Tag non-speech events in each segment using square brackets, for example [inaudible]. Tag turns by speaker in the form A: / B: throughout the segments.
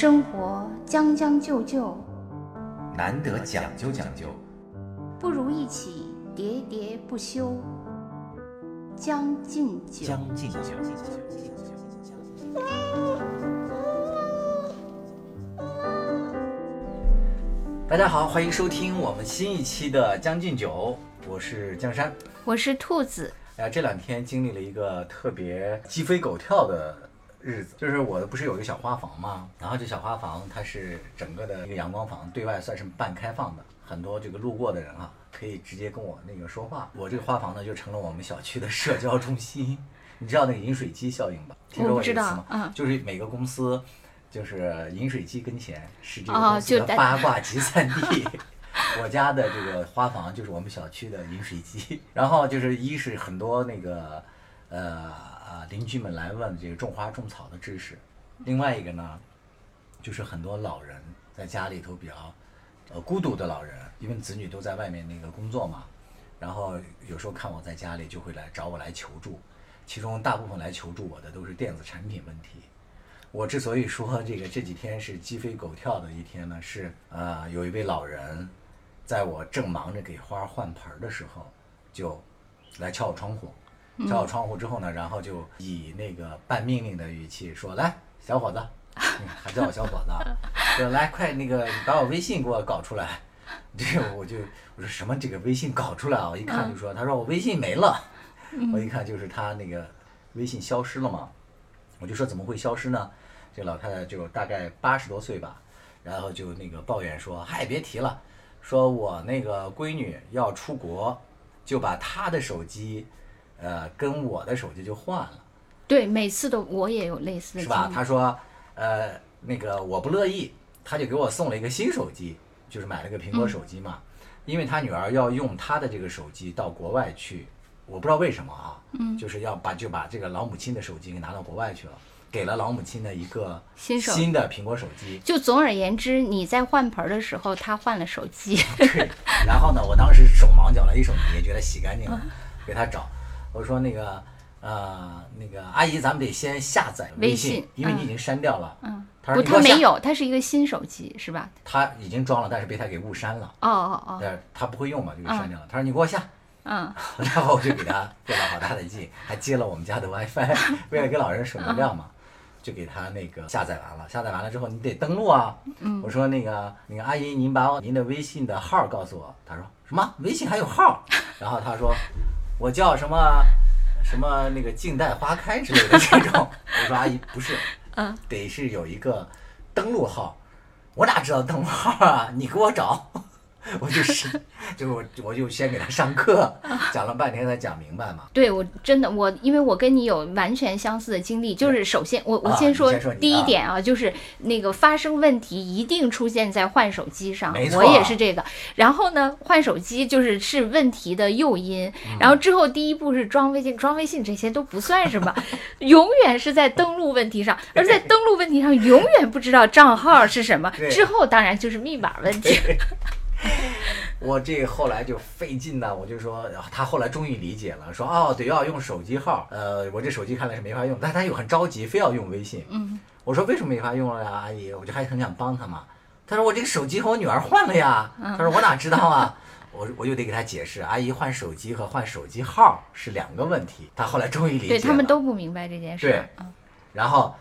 A: 生活将将就就，
B: 难得讲究讲究，
A: 不如一起喋喋不休。将进酒，
B: 将进酒。大家好，欢迎收听我们新一期的《将进酒》，我是江山。
A: 我是兔子。
B: 哎呀，这两天经历了一个特别鸡飞狗跳的日子，就是我不是有一个小花房吗，然后这小花房它是整个的一个阳光房，对外算是半开放的，很多这个路过的人啊，可以直接跟我那个说话。我这个花房呢，就成了我们小区的社交中心。你知道那个饮水机效应吧？听说
A: 我不知
B: 过这个词吗？
A: 嗯
B: 就是每个公司，就是饮水机跟前是这个
A: 哦
B: 公司的八卦集散地。[laughs] 我家的这个花房就是我们小区的饮水机，然后就是一是很多那个呃啊邻居们来问这个种花种草的知识，另外一个呢，就是很多老人在家里头比较呃孤独的老人，因为子女都在外面那个工作嘛，然后有时候看我在家里就会来找我来求助，其中大部分来求助我的都是电子产品问题。我之所以说这个这几天是鸡飞狗跳的一天呢，是呃有一位老人，在我正忙着给花换盆的时候，就来敲我窗户，敲好窗户之后呢，然后就以那个半命令的语气说：“来，小伙子，[laughs] 嗯还叫我小伙子啊，说来快那个你把我微信给我搞出来。”这个我就我说什么这个微信搞出来啊？我一看就说，他说我微信没了，我一看就是他那个微信消失了嘛。我就说怎么会消失呢？这老太太就大概八十多岁吧，然后就那个抱怨说：“嗨，别提了，说我那个闺女要出国，就把她的手机，呃，跟我的手机就换了，
A: 对，每次都我也有类似的
B: 是吧？”他说：“呃，那个我不乐意，他就给我送了一个新手机，就是买了个苹果手机嘛，因为他女儿要用他的这个手机到国外去，我不知道为什么啊，嗯，就是要把就把这个老母亲的手机给拿到国外去了，给了老母亲的一个
A: 新手。
B: 新的苹果手机。”
A: 就总而言之，你在换盆儿的时候，他换了手机。[laughs]
B: 对，然后呢，我当时手忙脚乱，一手也觉得洗干净了，给他找，我说那个呃那个阿姨，咱们得先下载
A: 微
B: 信，
A: 信
B: 因为你已经删掉了。
A: 嗯，
B: 他
A: 不，
B: 说你给我下，
A: 他没有，他是一个新手机，是吧？
B: 他已经装了，但是被他给误删了。
A: 哦哦哦，
B: 对，他不会用嘛，就给删掉了。他说你给我下，
A: 嗯，[laughs]
B: 然后我就给他费了好大的劲，还接了我们家的 WiFi，[laughs] 为了给老人省流量嘛，就给他那个下载完了。下载完了之后，你得登录啊。我说那个那个阿姨，您把我您的微信的号告诉我。他说什么？微信还有号？然后他说我叫什么什么那个静待花开之类的这种。我说阿姨不是，
A: 嗯，
B: 得是有一个登录号。我哪知道登录号啊？你给我找。[laughs] 我就是，就是我我就先给他上课，讲了半天才讲明白嘛。
A: 对我真的我，因为我跟你有完全相似的经历，就是首先我我
B: 啊
A: 先说第一
B: 啊
A: 点啊，就是那个发生问题一定出现在换手机上我也是这个。然后呢，换手机就是是问题的诱因，
B: 嗯。
A: 然后之后第一步是装微信，装微信这些都不算什么，[laughs] 永远是在登录问题上，而在登录问题上永远不知道账号是什么，之后当然就是密码问题。[laughs]
B: 我这后来就费劲呢，我就说，啊他后来终于理解了，说哦，得，要用手机号，呃，我这手机看来是没法用，但他又很着急，非要用微信。
A: 嗯，
B: 我说为什么没法用了呀，阿姨？我就还很想帮他嘛。他说我这个手机和我女儿换了呀。
A: 嗯
B: 他说我哪知道啊？[laughs] 我我就得给他解释，阿姨换手机和换手机号是两个问题。他后来终于理解了。
A: 对他们都不明白这件事。
B: 对
A: 嗯
B: 然后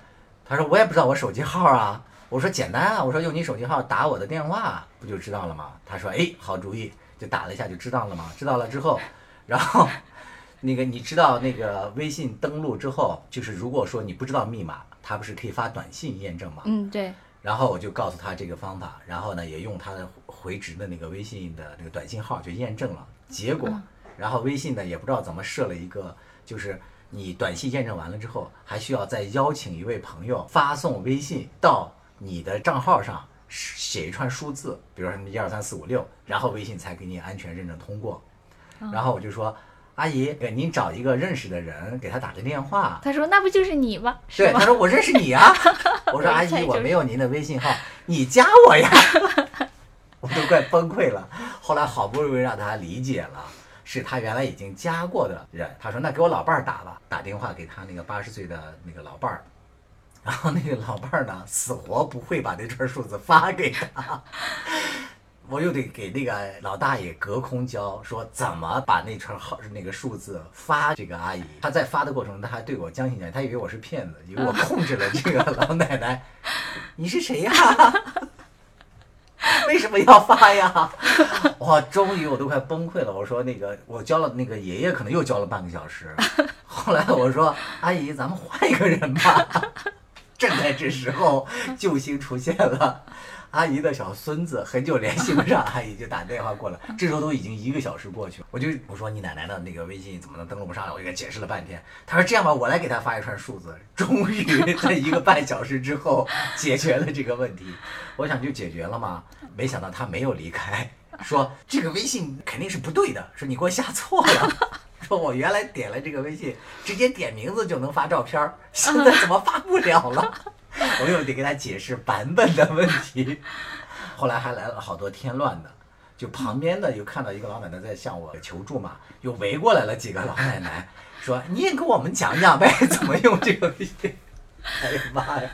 B: 他说我也不知道我手机号啊。我说简单啊，我说用你手机号打我的电话不就知道了吗？他说哎，好主意，就打了一下就知道了嘛。知道了之后，然后 [laughs] 那个你知道那个微信登录之后，就是如果说你不知道密码，他不是可以发短信验证吗？
A: 嗯，对，
B: 然后我就告诉他这个方法，然后呢也用他的回执的那个微信的那个短信号就验证了，结果，然后微信呢也不知道怎么设了一个，就是你短信验证完了之后，还需要再邀请一位朋友发送微信到你的账号上写一串数字，比如说什么一二三四五六，然后微信才给你安全认证通过。然后我就说。阿姨，给您找一个认识的人，给他打个电话，
A: 他说那不就是你吗？是
B: 对，他？说我认识你啊。[laughs] 我说阿姨，
A: 我
B: 没有您的微信号，你加我呀。[laughs] 我都快崩溃了。后来好不容易让他理解了，是他原来已经加过的人。他说那给我老伴儿打吧，打电话给他那个八十岁的那个老伴儿。然后那个老伴儿呢，死活不会把那串数字发给他。我又得给那个老大爷隔空教，说怎么把那串号那个数字发这个阿姨。他在发的过程中，他还对我将信将疑，他以为我是骗子，以为我控制了这个老奶奶。你是谁呀？为什么要发呀？哇，终于我都快崩溃了。我说那个我教了那个爷爷，可能又教了半个小时。后来我说阿姨，咱们换一个人吧。正在这时候，救星出现了。[laughs] 阿姨的小孙子很久联系不上，阿姨就打电话过来。这时候都已经一个小时过去了，我就我说你奶奶的那个微信怎么能登录不上来？我就给他解释了半天。他说这样吧，我来给他发一串数字。终于在一个半小时之后解决了这个问题。[laughs] 我想就解决了嘛，没想到他没有离开，说这个微信肯定是不对的，说你给我下错了。[laughs] 说我原来点了这个微信，直接点名字就能发照片，现在怎么发不了了？[laughs] 我又得给他解释版本的问题，后来还来了好多添乱的，就旁边的又看到一个老奶奶在向我求助嘛，又围过来了几个老奶奶，说你也给我们讲讲呗，[laughs] 怎么用这个微信？[laughs] 哎呀妈呀！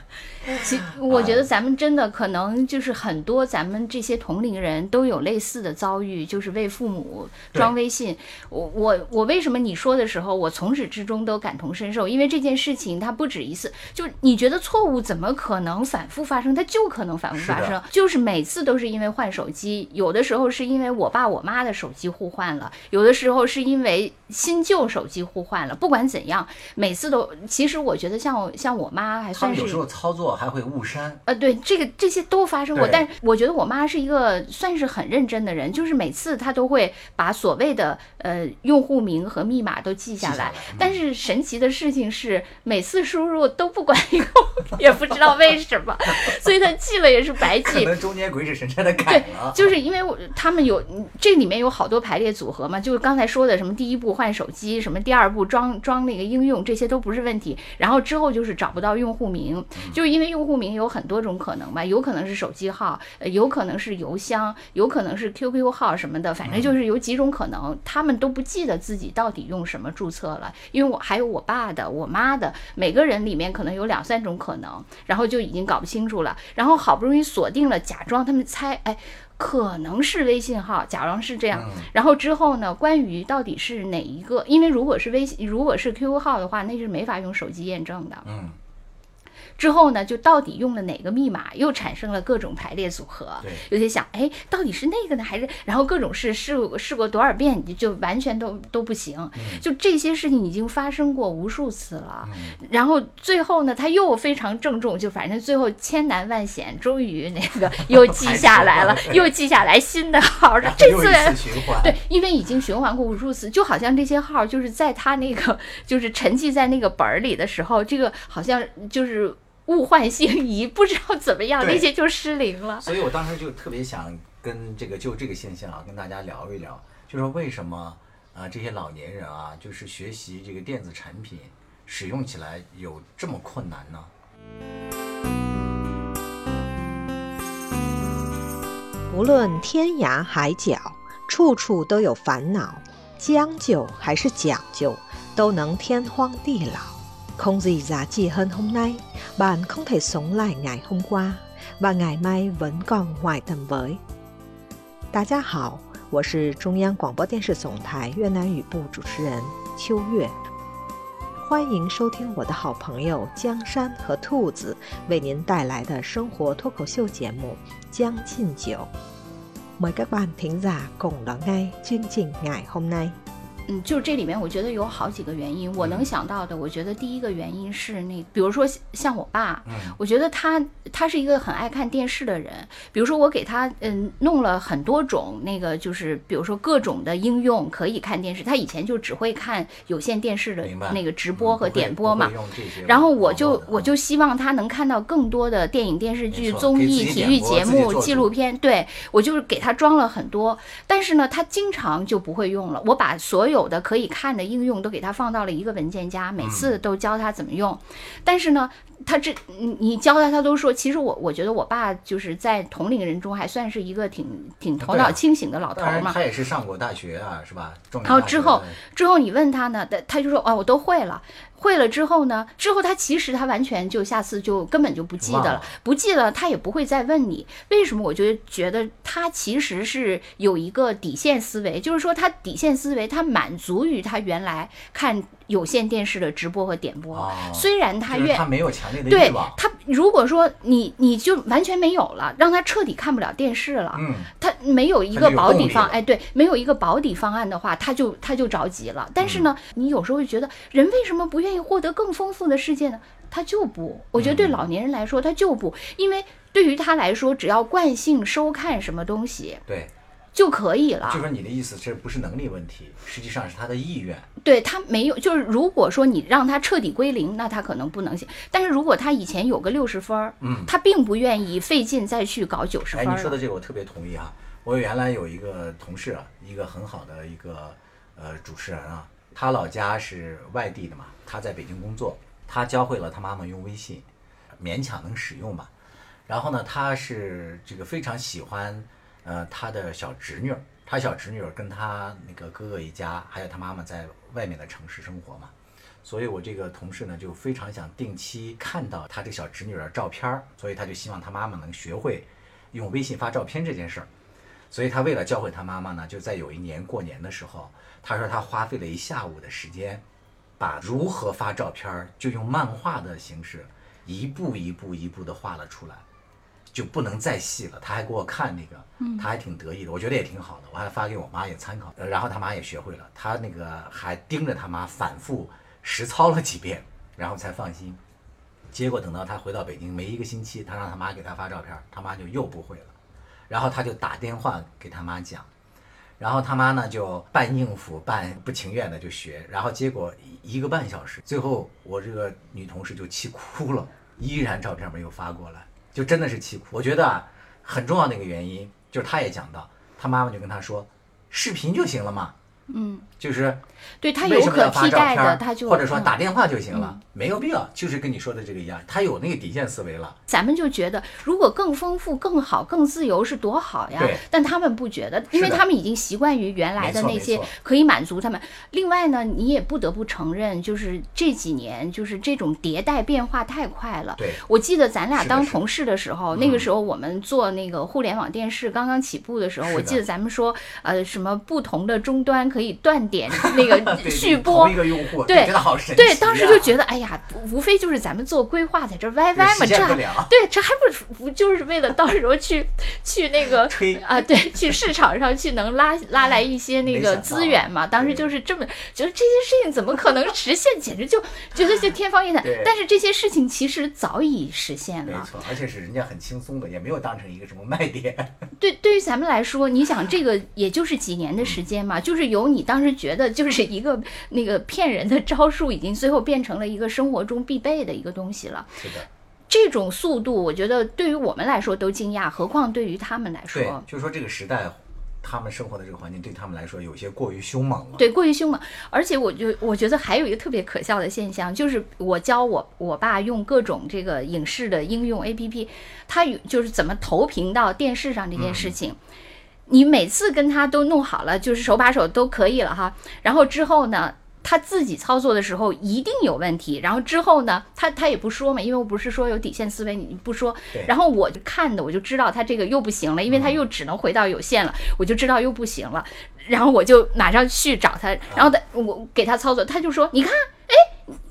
A: 其我觉得咱们真的可能就是很多咱们这些同龄人都有类似的遭遇，就是为父母装微信。我我我为什么你说的时候，我从始至终都感同身受？因为这件事情它不止一次，就你觉得错误怎么可能反复发生？它就可能反复发生，就是每次都是因为换手机，有的时候是因为我爸我妈的手机互换了，有的时候是因为新旧手机互换了。不管怎样，每次都其实我觉得像像我妈还算是
B: 有时候操作。还会误删，
A: 呃，对，这个这些都发生过，但是我觉得我妈是一个算是很认真的人，就是每次她都会把所谓的呃用户名和密码都记下来，但是神奇的事情是每次输入都不管用，[laughs] 也不知道为什么，所以她记了也是白记。可
B: 能中间鬼使神差的改了，
A: 就是因为他们有这里面有好多排列组合嘛，就是刚才说的什么第一步换手机，什么第二步装装那个应用，这些都不是问题，然后之后就是找不到用户名，就是因为。用户名有很多种可能吧，有可能是手机号，呃，有可能是邮箱，有可能是 QQ 号什么的，反正就是有几种可能，他们都不记得自己到底用什么注册了。因为我还有我爸的、我妈的，每个人里面可能有两三种可能，然后就已经搞不清楚了。然后好不容易锁定了，假装他们猜，哎，可能是微信号，假装是这样。然后之后呢，关于到底是哪一个，因为如果是微信，如果是 QQ 号的话，那是没法用手机验证的。嗯。之后呢，就到底用了哪个密码，又产生了各种排列组合。有些想，哎，到底是那个呢，还是？然后各种试试试过多少遍，就就完全都都不行。就这些事情已经发生过无数次了。然后最后呢，他又非常郑重，就反正最后千难万险，终于那个 [laughs] 又记下来了，又记下来新的号。这次对，因为已经循环过无数次，就好像这些号就是在他那个就是沉寂在那个本儿里的时候，这个好像就是。物换星移，不知道怎么样，那些就失灵了。
B: 所以我当时就特别想跟这个就这个现象啊，跟大家聊一聊，就说为什么啊这些老年人啊，就是学习这个电子产品使用起来有这么困难呢？
C: 无论天涯海角，处处都有烦恼，将就还是讲究，都能天荒地老。không gì giá trị hơn hôm nay, bạn không thể sống lại ngày hôm qua và ngày mai vẫn còn ngoài tầm với. 大家好，我是中央广播电视总台越南语部主持人秋月，欢迎收听我的好朋友江山和兔子为您带来的生活脱口秀节目《将进酒》。Mời các bạn thính giả cùng lắng nghe chương trình ngày hôm nay.
A: 嗯，就是这里面，我觉得有好几个原因。我能想到的，我觉得第一个原因是那，比如说像我爸，我觉得他他是一个很爱看电视的人。比如说我给他嗯弄了很多种那个，就是比如说各种的应用可以看电视。他以前就只会看有线电视的那个直播和点播嘛。然后我就我就希望他能看到更多的电影、电视剧、综艺、体育节目、纪录片。对我就是给他装了很多，但是呢，他经常就不会用了。我把所有有的可以看的应用都给他放到了一个文件夹，每次都教他怎么用。但是呢，他这你你教他，他都说，其实我我觉得我爸就是在同龄人中还算是一个挺挺头脑清醒的老头嘛。
B: 当然他也是上过大学啊，是吧？
A: 然后之后之后你问他呢，他他就说哦，我都会了。会了之后呢？之后他其实他完全就下次就根本就不记得了，不记得他也不会再问你为什么。我就觉得他其实是有一个底线思维，就是说他底线思维他满足于他原来看有线电视的直播和点播，虽然他愿
B: 他没有强烈的
A: 对他如果说你你就完全没有了，让他彻底看不了电视了，
B: 嗯，
A: 他没有一个保底方哎对，没有一个保底方案的话，他就他就着急了。但是呢，你有时候会觉得人为什么不愿意？获得更丰富的世界呢？他就不，我觉得对老年人来说，他就不，因为对于他来说，只要惯性收看什么东西，
B: 对，
A: 就可以了。
B: 就说你的意思，这不是能力问题，实际上是他的意愿。
A: 对他没有，就是如果说你让他彻底归零，那他可能不能行。但是如果他以前有个六十分儿，
B: 嗯，
A: 他并不愿意费劲再去搞九十分。
B: 哎，你说的这个我特别同意哈。我原来有一个同事啊，一个很好的一个呃主持人啊。他老家是外地的嘛，他在北京工作，他教会了他妈妈用微信，勉强能使用吧。然后呢，他是这个非常喜欢，呃，他的小侄女，他小侄女跟他那个哥哥一家，还有他妈妈在外面的城市生活嘛，所以我这个同事呢就非常想定期看到他这小侄女的照片，所以他就希望他妈妈能学会用微信发照片这件事儿。所以他为了教会他妈妈呢，就在有一年过年的时候，他说他花费了一下午的时间，把如何发照片就用漫画的形式，一步一步一步的画了出来，就不能再细了。他还给我看那个，他还挺得意的，我觉得也挺好的，我还发给我妈也参考。然后他妈也学会了，他那个还盯着他妈反复实操了几遍，然后才放心。结果等到他回到北京没一个星期，他让他妈给他发照片，他妈就又不会了。然后他就打电话给他妈讲，然后他妈呢就半应付半不情愿的就学，然后结果一个半小时，最后我这个女同事就气哭了，依然照片没有发过来，就真的是气哭。我觉得啊，很重要的一个原因就是他也讲到，他妈妈就跟他说，视频就行了嘛。
A: 嗯，
B: 就是
A: 对他有可替代的，他就
B: 或者说打电话就行了，没有必要。就是跟你说的这个一样，他有那个底线思维了。
A: 咱们就觉得，如果更丰富、更好、更自由是多好呀。
B: 对。
A: 但他们不觉得，因为他们已经习惯于原来的那些可以满足他们。另外呢，你也不得不承认，就是这几年就是这种迭代变化太快了。
B: 对。
A: 我记得咱俩当同事的时候，那个时候我们做那个互联网电视刚刚起步的时候，我记得咱们说，呃，什么不同的终端。可以断点那个 [laughs] 续播，
B: 对，
A: 对，当时就觉得，哎呀，无非就是咱们做规划在这歪歪嘛，这对，这还不不就是为了到时候去去那个 [laughs] 啊，对，去市场上去能拉拉来一些那个资源嘛？当时就是这么觉得这些事情怎么可能实现？简直就觉得就天方夜谭。但是这些事情其实早已实现了，
B: 没错，而且是人家很轻松的，也没有当成一个什么卖点。
A: 对，对于咱们来说，你想这个也就是几年的时间嘛，就是有。你当时觉得就是一个那个骗人的招数，已经最后变成了一个生活中必备的一个东西了。
B: 是的，
A: 这种速度，我觉得对于我们来说都惊讶，何况对于他们来说。
B: 对，就是说这个时代，他们生活的这个环境对他们来说有些过于凶猛了。
A: 对，过于凶猛。而且，我就我觉得还有一个特别可笑的现象，就是我教我我爸用各种这个影视的应用 APP，他就是怎么投屏到电视上这件事情。你每次跟他都弄好了，就是手把手都可以了哈。然后之后呢，他自己操作的时候一定有问题。然后之后呢，他他也不说嘛，因为我不是说有底线思维，你不说。然后我就看的，我就知道他这个又不行了，因为他又只能回到有限了，我就知道又不行了。然后我就马上去找他，然后他我给他操作，他就说：“你看，哎。”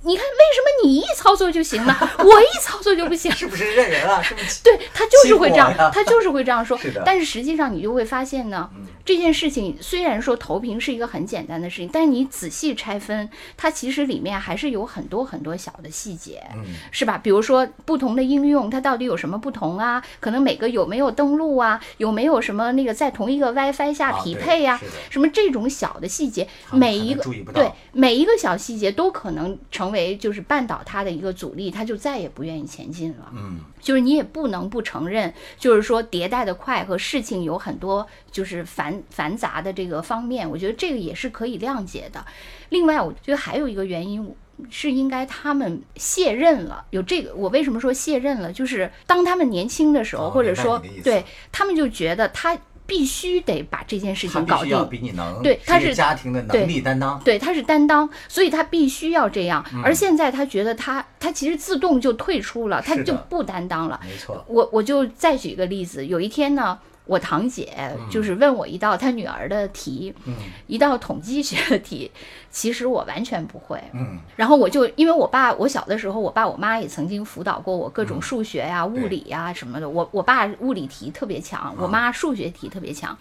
A: 你看，为什么你一操作就行呢？[laughs] 我一操作就不行，
B: 是不是认人啊？是不是？
A: 对他就是会这样，他就是会这样说。[laughs] 但是实际上你就会发现呢，这件事情虽然说投屏是一个很简单的事情，但是你仔细拆分，它其实里面还是有很多很多小的细节，是吧？比如说不同的应用，它到底有什么不同啊？可能每个有没有登录啊？有没有什么那个在同一个 WiFi 下匹配呀？什么这种小的细节，每一个对每一个小细节都可能。成为就是绊倒它的一个阻力，它就再也不愿意前进了。
B: 嗯，
A: 就是你也不能不承认，就是说迭代的快和事情有很多就是繁繁杂的这个方面，我觉得这个也是可以谅解的。另外，我觉得还有一个原因，是应该他们卸任了。有这个，我为什么说卸任了？就是当他们年轻的时候，
B: 哦
A: 或者说对他们就觉得他必须得把这件事情搞定。
B: 比你能，
A: 对他是
B: 家庭的能力担当。
A: 对，他是担当，所以他必须要这样。
B: 嗯
A: 而现在他觉得他他其实自动就退出了，他就不担当了。
B: 没错，
A: 我我就再举一个例子，有一天呢，我堂姐就是问我一道她女儿的题，
B: 嗯
A: 一道统计学的题，[laughs] 其实我完全不会。
B: 嗯，
A: 然后我就因为我爸，我小的时候，我爸我妈也曾经辅导过我各种
B: 嗯
A: 数学呀、物理呀、什么的。我我爸物理题特别强，我妈数学题特别强。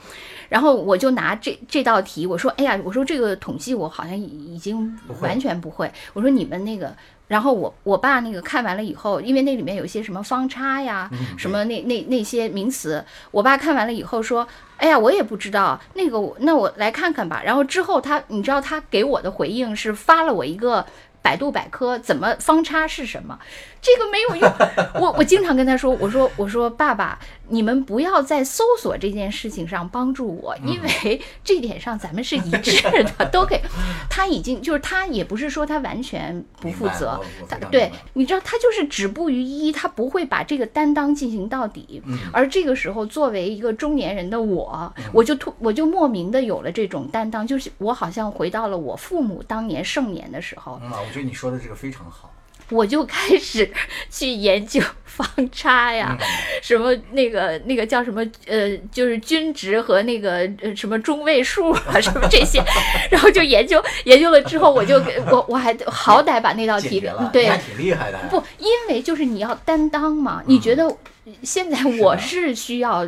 A: 然后我就拿这这道题，我说：“哎呀，我说这个统计我好像已已经
B: 不会
A: 完全不会。”我说：“你们那个。”然后我我爸那个看完了以后，因为那里面有一些什么方差呀，
B: 嗯
A: 什么那那那些名词，我爸看完了以后说：“哎呀，我也不知道那个，那我来看看吧。”然后之后他，你知道他给我的回应是发了我一个百度百科，怎么方差是什么？这个没有用。我我经常跟他说，我说我说爸爸，你们不要在搜索这件事情上帮助我，因为这点上咱们是一致的，都给。他已经就是他也不是说他完全不负责他对你知道他就是止步于一，他不会把这个担当进行到底。
B: 嗯
A: 而这个时候，作为一个中年人的我，我就突我就莫名的有了这种担当，就是我好像回到了我父母当年盛年的时候，
B: 嗯啊，我觉得你说的这个非常好。
A: 我就开始 [laughs] 去研究方差呀，
B: 嗯 [laughs]
A: 什么那个那个叫什么呃，就是均值和那个呃什么中位数啊，[laughs] 什么这些，然后就研究研究了之后，我就给我我还好歹把那道题
B: 解决了，
A: 对
B: 还挺厉害的。
A: 不，因为就是你要担当嘛，你觉得现在我是需要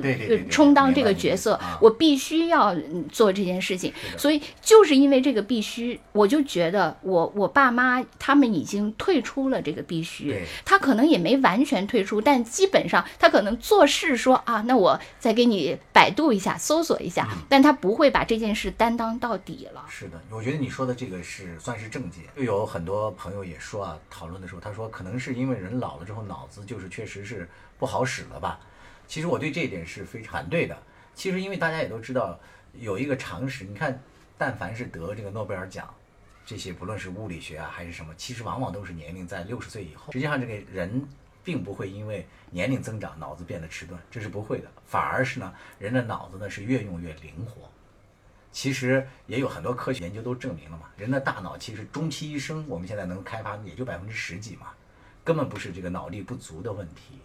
A: 充当这个角色我必须要嗯做这件事情所以就是因为这个必须，我就觉得我我爸妈他们已经退出了这个必须，他可能也没完全退出，但基本上他可能做事说啊，那我再给你百度一下，搜索一下，
B: 嗯。
A: 但他不会把这件事担当到底了。
B: 是的，我觉得你说的这个是算是正解。就有很多朋友也说啊，讨论的时候，他说可能是因为人老了之后脑子就是确实是不好使了吧。其实我对这一点是非常反对的。其实因为大家也都知道有一个常识，你看，但凡是得这个诺贝尔奖，这些不论是物理学啊还是什么，其实往往都是年龄在六十岁以后。实际上这个人并不会因为年龄增长脑子变得迟钝，这是不会的，反而是呢人的脑子呢是越用越灵活。其实也有很多科学研究都证明了嘛，人的大脑其实终其一生，我们现在能开发也就百分之十几嘛，根本不是这个脑力不足的问题，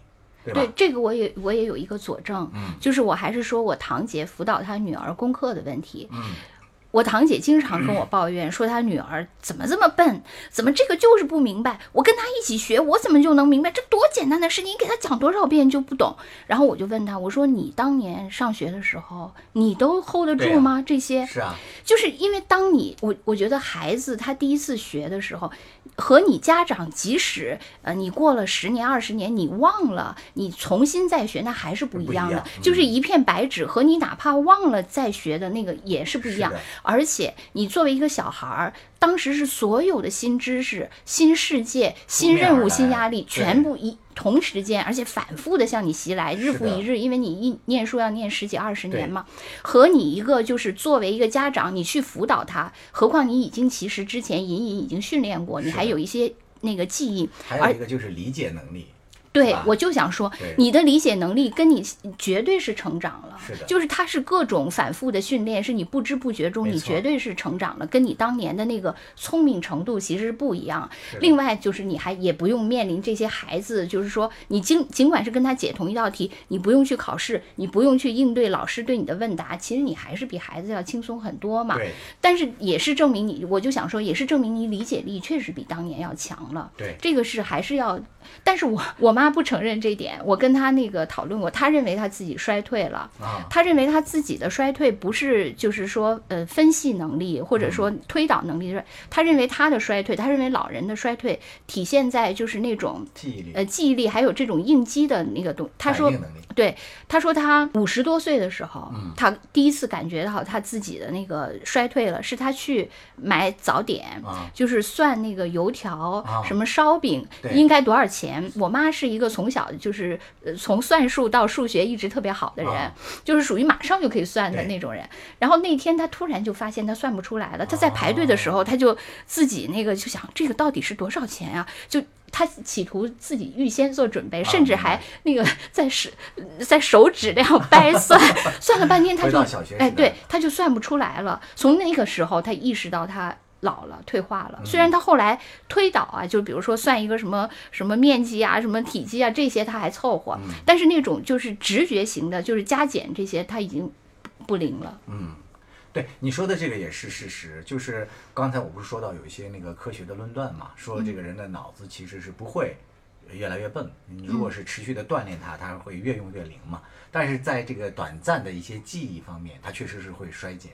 B: 对吧？
A: 对这个我也我也有一个佐证，
B: 嗯
A: 就是我还是说我堂姐辅导她女儿功课的问题。
B: 嗯，
A: 我堂姐经常跟我抱怨说她女儿怎么这么笨，怎么这个就是不明白，我跟她一起学，我怎么就能明白？这多简单的事情，你给她讲多少遍就不懂。然后我就问她，我说你当年上学的时候，你都 hold 得住吗？这些
B: 是啊，
A: 就是因为当你我我觉得孩子他第一次学的时候，和你家长即使呃你过了十年二十年你忘了，你重新再学那还是不一样的，
B: 样嗯
A: 就是一片白纸和你哪怕忘了再学的那个也是不一样。而且你作为一个小孩儿，当时是所有的新知识、新世界、新任务、新压力全部一。同时间，而且反复的向你袭来，日复一日，因为你一念书要念十几二十年嘛，和你一个就是作为一个家长，你去辅导他，何况你已经其实之前隐隐已经训练过，你还有一些那个记忆。
B: 还有一个就是理解能力，吧，
A: 对我就想说，你的理解能力跟你绝对是成长了，
B: 是的
A: 就是它是各种反复的训练，是你不知不觉中你绝对是成长了，跟你当年的那个聪明程度其实是不一样。
B: 的
A: 另外就是你还也不用面临这些孩子，就是说你尽尽管是跟他解同一道题，你不用去考试，你不用去应对老师对你的问答，其实你还是比孩子要轻松很多嘛。
B: 对
A: 但是也是证明你，我就想说，也是证明你理解力确实比当年要强了。
B: 对
A: 这个是还是要，但是我我妈不承认这点，我跟他那个讨论过，他认为他自己衰退了。
B: 啊，
A: 她认为他自己的衰退不是就是说呃分析能力或者说推导能力，他认为他的衰退，他认为老人的衰退体现在就是那种
B: 记忆力、
A: 呃记忆力还有这种应激的那个东。他说对，他说他五十多岁的时候，
B: 嗯
A: 他第一次感觉到他自己的那个衰退了，是他去买早点，
B: 啊
A: 就是算那个油条、
B: 啊
A: 什么烧饼应该多少钱。我妈是一个从小就是呃从算术到数学一直特别好的人，
B: 啊
A: 就是属于马上就可以算的那种人。然后那天他突然就发现他算不出来了，他在排队的时候，他就自己那个就想这个到底是多少钱啊、就。他企图自己预先做准备，甚至还那个 [laughs] 在手在手指那样掰算，[laughs] 算了半天他就哎，对，他就算不出来了。从那个时候，他意识到他老了，退化
B: 嗯
A: 了。虽然他后来推导啊，就比如说算一个什么什么面积啊、什么体积啊这些他还凑合，
B: 嗯
A: 但是那种就是直觉型的，就是加减这些他已经不灵了。
B: 嗯，对你说的这个也是事实，就是刚才我不是说到有一些那个科学的论断嘛，说这个人的脑子其实是不会越来越笨，你如果是持续的锻炼它，它会越用越灵嘛。但是在这个短暂的一些记忆方面，它确实是会衰减。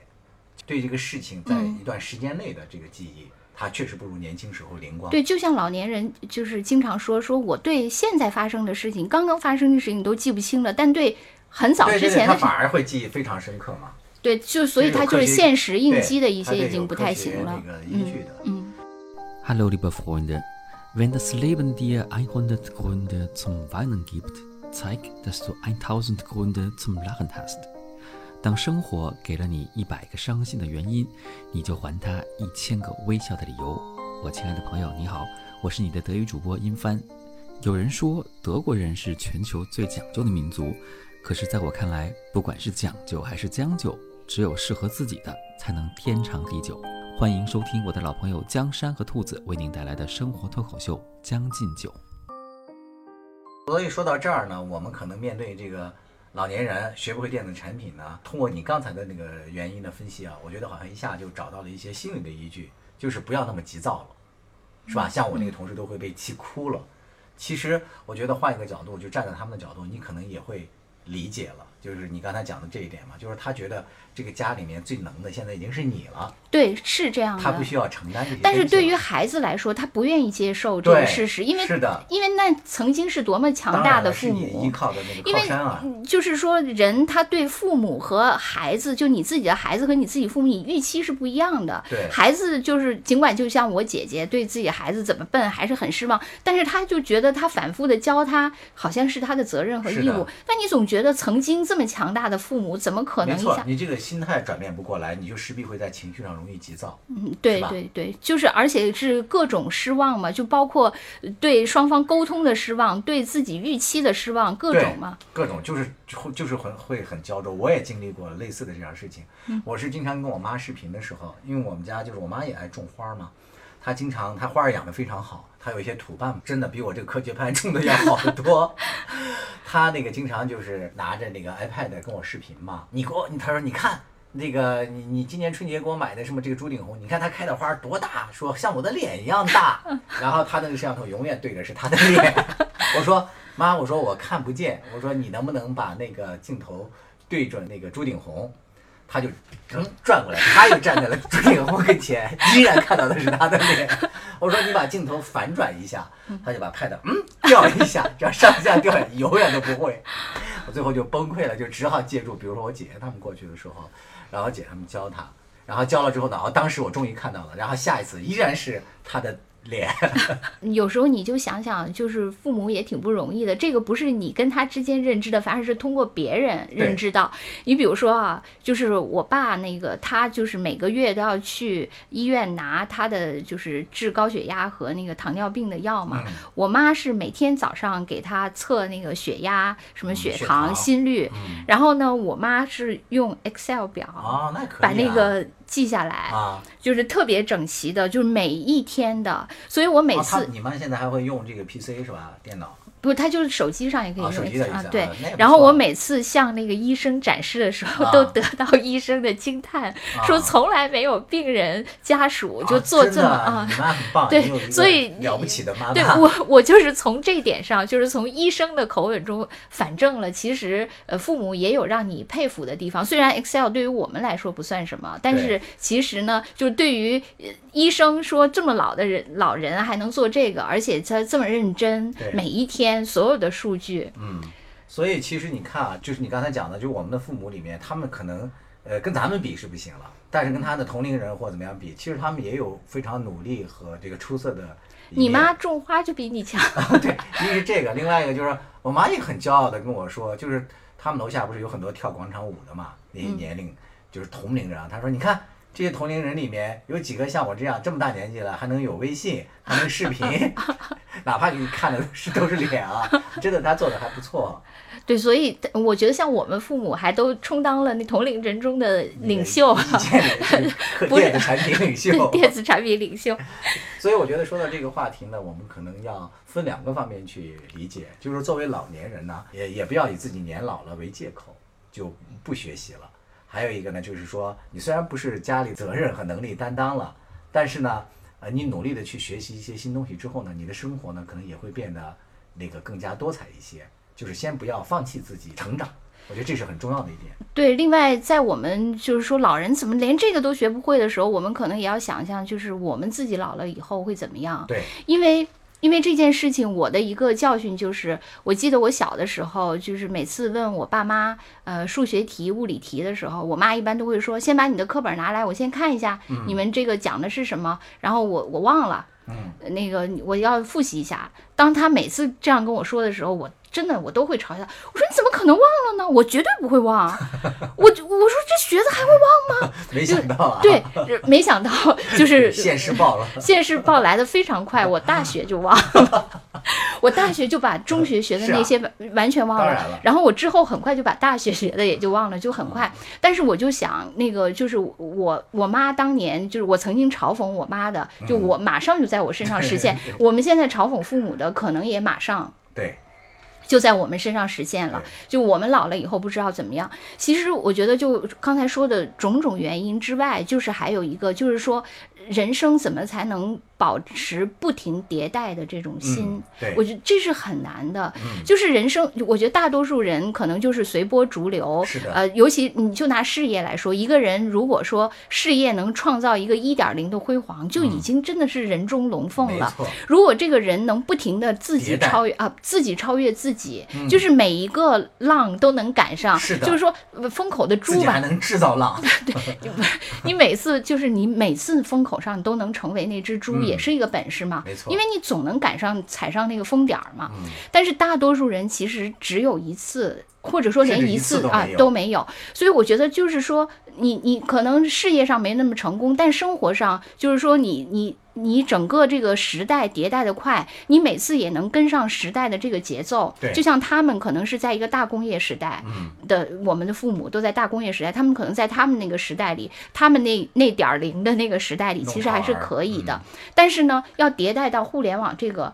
B: 对这个事情在
A: 嗯
B: 一段时间内的这个记忆，它确实不如年轻时候灵光。
A: 对，就像老年人就是经常说，说我对现在发生的事情、刚刚发生的事情都记不清了，但对很早
B: 对对对，
A: 之前的事
B: 它反而会记忆非常深刻嘛。
A: 对，就所以他就是现实应激的一些已经不太行了
B: 那。个依据的。
A: 嗯
D: ，Hallo liebe Freunde, wenn das Leben dir 100 Gründe zum Weinen gibt, zeig, dass du 1000 Gründe zum Lachen hast. 当生活给了你一百个伤心的原因，你就还他一千个微笑的理由。我亲爱的朋友，你好，我是你的德语主播殷帆。有人说德国人是全球最讲究的民族，可是在我看来，不管是讲究还是将就，只有适合自己的才能天长地久。欢迎收听我的老朋友江山和兔子为您带来的生活脱口秀《将进酒》。
B: 所以说到这儿呢，我们可能面对这个老年人学不会电子产品呢，通过你刚才的那个原因的分析啊，我觉得好像一下就找到了一些心理的依据，就是不要那么急躁了，是吧？像我那个同事都会被气哭了。其实我觉得换一个角度，就站在他们的角度，你可能也会理解了，就是你刚才讲的这一点嘛，就是他觉得这个家里面最能的现在已经是你了，
A: 对，是这样的。
B: 他不需要承担这些。
A: 但是对于孩子来说，他不愿意接受这个事实，因为
B: 是的
A: 因为那曾经是多么强大的父
B: 母是你依
A: 母。
B: 靠的那个
A: 因为
B: 靠山啊，
A: 嗯就是说，人他对父母和孩子，就你自己的孩子和你自己父母，你预期是不一样的。
B: 对
A: 孩子就是尽管就像我姐姐对自己孩子怎么笨还是很失望，但是他就觉得他反复的教他，好像是他的责任和义务。那你总觉得曾经这么强大的父母，怎么可能一下，？
B: 你这个心态转变不过来，你就势必会在情绪上容易急躁。
A: 嗯，对对对，就是而且是各种失望嘛，就包括对双方沟通的失望，对自己预期的失望，各种嘛。
B: 各种就是就就是很会很焦灼。我也经历过类似的这样事情。
A: 嗯
B: 我是经常跟我妈视频的时候，因为我们家就是我妈也爱种花嘛，她经常她花儿养得非常好，她有一些土伴真的比我这个科学派种的要好得多。[laughs] 他那个经常就是拿着那个 iPad 跟我视频嘛，你给我，他说你看。那个你你今年春节给我买的什么这个朱顶红，你看它开的花儿多大，说像我的脸一样大。[laughs] 然后他那个摄像头永远对着是他的脸。[laughs] 我说妈，我说我看不见，我说你能不能把那个镜头对准那个朱顶红？他就嗯转过来，他又站在了朱顶红跟前，依然看到的是他的脸。我说你把镜头反转一下，他就把 pad 嗯掉一下，这样上下掉永远都不会。我最后就崩溃了，就只好借助，比如说我姐姐他们过去的时候，然后姐他们教他，然后教了之后呢，哦，当时我终于看到了，然后下一次依然是他的脸。[laughs]
A: 有时候你就想想，就是父母也挺不容易的。这个不是你跟他之间认知的，反而是通过别人认知到。你比如说啊，就是我爸那个，他就是每个月都要去医院拿他的就是治高血压和那个糖尿病的药嘛。
B: 嗯
A: 我妈是每天早上给他测那个血压、什么
B: 嗯
A: 血糖、
B: 血糖
A: 心率，
B: 嗯，
A: 然后呢，我妈是用 Excel 表。
B: 哦，那可以、啊、
A: 把那个记下来，
B: 啊，
A: 就是特别整齐的，就是每一天的，所以我每次、
B: 你妈现在还会用这个 PC 是吧？电脑
A: 不，它就是手机上也可以用
B: 啊，
A: 啊对然后我每次向那个医生展示的时候，
B: 啊
A: 都得到医生的惊叹，说
B: 啊
A: 从来没有病人家属就
B: 啊
A: 做这么啊
B: 你。妈很棒，
A: 对所以
B: 了不起的妈妈。
A: 对我，我就是从这点上，就是从医生的口吻中反证了，其实呃，父母也有让你佩服的地方。虽然 Excel 对于我们来说不算什么，但是
B: 对
A: 其实呢，就对于呃医生说这么老的人老人还能做这个，而且他这么认真，每一天所有的数据，
B: 嗯，所以其实你看啊，就是你刚才讲的，就是我们的父母里面，他们可能呃跟咱们比是不行了，但是跟他的同龄人或怎么样比，其实他们也有非常努力和这个出色的
A: 你妈种花就比你强，[laughs]
B: 对，一个是这个，另外一个就是我妈也很骄傲的跟我说，就是他们楼下不是有很多跳广场舞的嘛，那些年龄、就是同龄人啊，他说你看。这些同龄人里面有几个像我这样这么大年纪了，还能有微信，还能视频，[laughs] 哪怕给你看的是都是脸啊，真的他做的还不错。[laughs]
A: 对，所以我觉得像我们父母还都充当了那同龄人中的领袖，
B: 意见领袖，[laughs]
A: 不是
B: 电子产品领袖。
A: 电子产品领袖。
B: 所以我觉得说到这个话题呢，我们可能要分两个方面去理解，就是作为老年人呢，也也不要以自己年老了为借口就不学习了。还有一个呢，就是说你虽然不是家里责任和能力担当了，但是呢，呃，你努力的去学习一些新东西之后呢，你的生活呢可能也会变得那个更加多彩一些。就是先不要放弃自己成长，我觉得这是很重要的一点。
A: 对，另外在我们就是说老人怎么连这个都学不会的时候，我们可能也要想象，就是我们自己老了以后会怎么样。
B: 对，
A: 因为因为这件事情，我的一个教训就是，我记得我小的时候，就是每次问我爸妈，呃，数学题、物理题的时候，我妈一般都会说，先把你的课本拿来，我先看一下，你们这个讲的是什么，然后我我忘了，
B: 嗯，
A: 那个我要复习一下。当他每次这样跟我说的时候，我真的我都会嘲笑，我说你怎么可能忘了呢？我绝对不会忘，我这学的还会忘吗？[laughs]
B: 没想到啊，
A: 对，没想到 [laughs] 就是 [laughs]
B: 现世报了。
A: 现世报来的非常快，我大学就忘了，我大学就把中学学的那些完完全忘了，
B: 当然了。
A: 然后我之后很快就把大学学的也就忘了，就很快。但是我就想，那个就是我我妈当年就是我曾经嘲讽我妈的，就我马上就在我身上实现。我们现在嘲讽父母的，可能也马上。
B: 对，
A: 就在我们身上实现了。就我们老了以后不知道怎么样。其实我觉得，就刚才说的种种原因之外，就是还有一个，就是说人生怎么才能保持不停迭代的这种心？
B: 嗯对
A: 我觉得这是很难的。
B: 嗯
A: 就是人生，我觉得大多数人可能就是随波逐流。
B: 是的
A: 呃，尤其你就拿事业来说，一个人如果说事业能创造一个一点零的辉煌，就已经真的是人中龙凤了。
B: 嗯没错，
A: 如果这个人能不停的自己超越啊，自己超越自己，
B: 嗯
A: 就是每一个浪都能赶上，
B: 是的
A: 就是说呃风口的猪吧，
B: 自己还能制造浪。[laughs]
A: 对 [laughs] 你每次就是你每次风口上都能成为那只猪，
B: 嗯
A: 也是一个本事嘛。
B: 没错
A: 因为你总能赶上踩上那个风点儿嘛。
B: 嗯
A: 但是大多数人其实只有一次。或者说连
B: 一
A: 次啊
B: 都没有，
A: 所以我觉得就是说，你你可能事业上没那么成功，但生活上就是说你你你整个这个时代迭代的快，你每次也能跟上时代的这个节奏。
B: 对
A: 就像他们可能是在一个大工业时代，
B: 嗯，
A: 的我们的父母都在大工业时代，他们可能在他们那个时代里，他们那那点儿零的那个时代里，其实还是可以的。
B: 嗯
A: 但是呢，要迭代到互联网这个，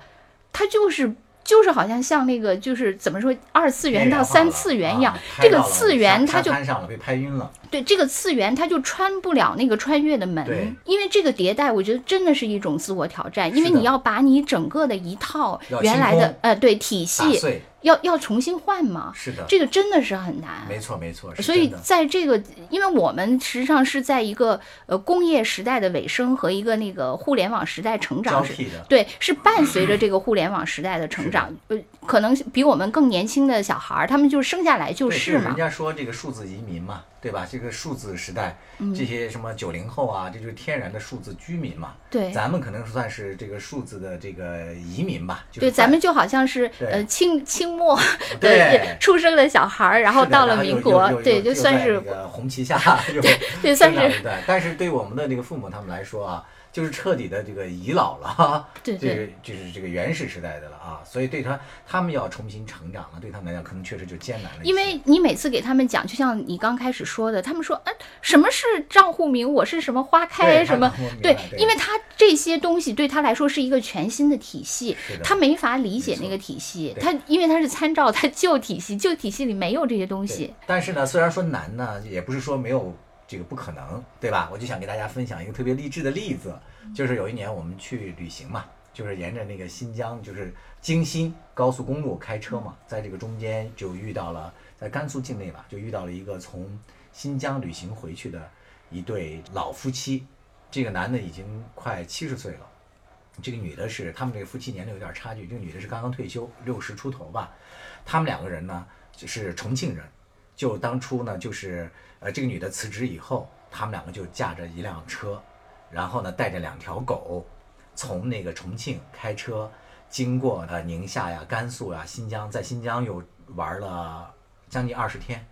A: 它就是。就是好像像那个，就是怎么说，二次元到三次元一样，
B: 啊
A: 这个次元它就
B: 拍上了，被拍晕了。
A: 对这个次元，它就穿不了那个穿越的门，因为这个迭代，我觉得真的是一种自我挑战，因为你要把你整个的一套原来的呃对体系，要要重新换嘛，
B: 是的，
A: 这个真的是很难。
B: 没错没错。
A: 所以在这个，因为我们实际上是在一个呃工业时代的尾声和一个那个互联网时代成长对，是伴随着这个互联网时代的成长。呃，可能比我们更年轻的小孩儿，他们就生下来就，是嘛
B: 人。家说这个数字移民嘛，对吧？这个数字时代，
A: 嗯
B: 这些什么九零后啊，这就是天然的数字居民嘛。
A: 对
B: 咱们可能算是这个数字的这个移民吧。
A: 对，咱们就好像是呃清清末的
B: 对
A: 出生的小孩儿，然后到了民国，对，就算是
B: 红旗下，[laughs] 又
A: 对算是。
B: 但是对我们的这个父母他们来说啊，就是彻底的这个遗老了，[laughs]
A: 对
B: 就
A: 是
B: 就是这个原始时代的了啊。所以对他他们要重新成长了，对他们来讲可能确实就艰难了。
A: 因为你每次给他们讲，就像你刚开始说的，他们说，嗯，什么是账户名？我是什么花开什么？对，
B: 对
A: 因为他这些东西对他来说是一个全新的体系他没法理解那个体系，他因为他是参照他旧体系，旧体系里没有这些东西。
B: 但是呢，虽然说难呢，也不是说没有这个不可能，对吧？我就想给大家分享一个特别励志的例子，就是有一年我们去旅行嘛，就是沿着那个新疆，就是京新高速公路开车嘛，在这个中间就遇到了，在甘肃境内吧，就遇到了一个从新疆旅行回去的一对老夫妻，这个男的已经快七十岁了。这个女的是他们这个夫妻年龄有点差距，这个女的是刚刚退休，六十出头吧。他们两个人呢就是重庆人，就当初呢就是呃这个女的辞职以后，他们两个就驾着一辆车，然后呢带着两条狗，从那个重庆开车经过呃宁夏呀、甘肃呀、新疆，在新疆又玩了将近二十天，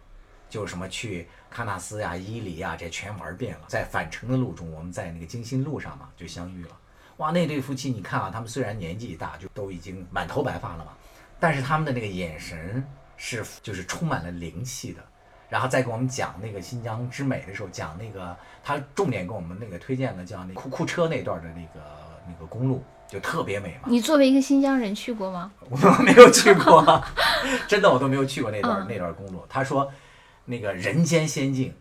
B: 就什么去喀纳斯呀、伊犁呀，这全玩遍了。在返程的路中，我们在那个京辛路上嘛就相遇了。哇，那对夫妻，你看啊，他们虽然年纪大，就都已经满头白发了嘛，但是他们的那个眼神是就是充满了灵气的。然后再给我们讲那个新疆之美的时候，讲那个他重点给我们那个推荐的叫那库库车那段的那个那个公路，就特别美嘛。
A: 你作为一个新疆人去过吗？[laughs]
B: 我没有去过，[laughs] 真的我都没有去过那段、
A: 嗯
B: 那段公路。他说那个人间仙境，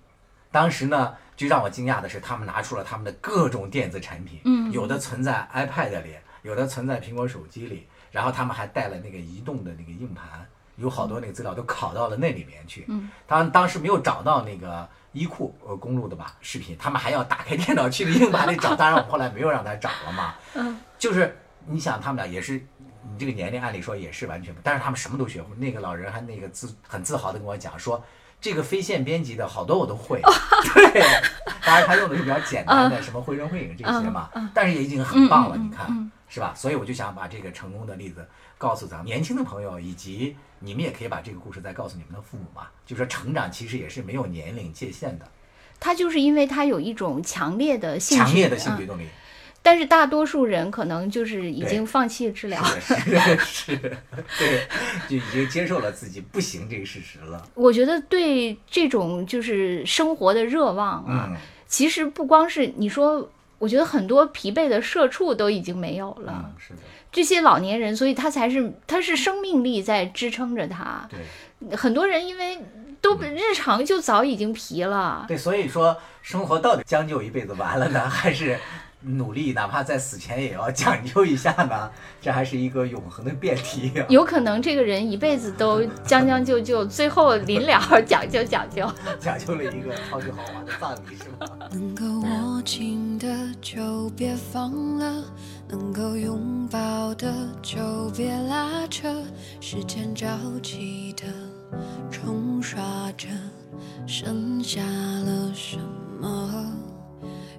B: 当时呢就让我惊讶的是，他们拿出了他们的各种电子产品，
A: 嗯
B: 有的存在 iPad 里，有的存在苹果手机里，然后他们还带了那个移动的那个硬盘，有好多那个资料都拷到了那里面去。
A: 嗯，
B: 他们当时没有找到那个伊库呃公路的吧视频，他们还要打开电脑去硬盘里找，当然我们后来没有让他找了嘛。
A: 嗯，
B: 就是你想他们俩也是。你这个年龄按理说也是完全不，但是他们什么都学会。那个老人还那个自很自豪的跟我讲说，这个非线编辑的好多我都会。[laughs] 对，当然他用的是比较简单的什么绘声绘影这些嘛，但是也已经很棒了，你看
A: 嗯
B: 是吧？所以我就想把这个成功的例子告诉咱们年轻的朋友，以及你们也可以把这个故事再告诉你们的父母嘛，就说成长其实也是没有年龄界限的，
A: 他就是因为他有一种强烈的兴趣，
B: 强烈的兴趣
A: 嗯
B: 动力。
A: 但是大多数人可能就是已经放弃治疗。
B: 是是是，[laughs] 对，就已经接受了自己不行这个事实了。
A: 我觉得对这种就是生活的热望啊，
B: 嗯
A: 其实不光是你说，我觉得很多疲惫的社畜都已经没有了。
B: 嗯，是的，
A: 这些老年人，所以他才是他是生命力在支撑着他。
B: 对
A: 很多人因为都日常就早已经疲了，
B: 对，所以说生活到底将就一辈子完了呢，还是努力，哪怕在死前也要讲究一下呢？[laughs] 这还是一个永恒的辩题、啊。[laughs]
A: 有可能这个人一辈子都将将就就，最后临了讲究讲究。[laughs]
B: 讲究了一个超级豪华的葬礼，是吗？
E: 能够握紧的就别放了，能够拥抱的就别拉扯，时间着急的冲刷着，剩下了什么？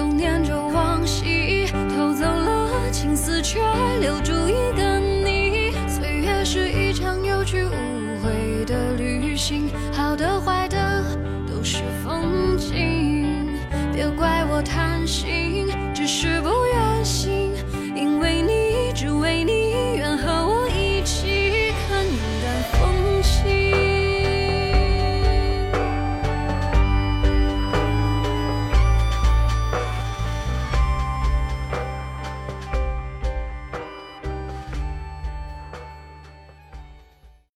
E: 又念着往昔，偷走了青丝，却留住一个你。岁月是一场有去无回的旅行，好的坏的都是风景，别怪我贪。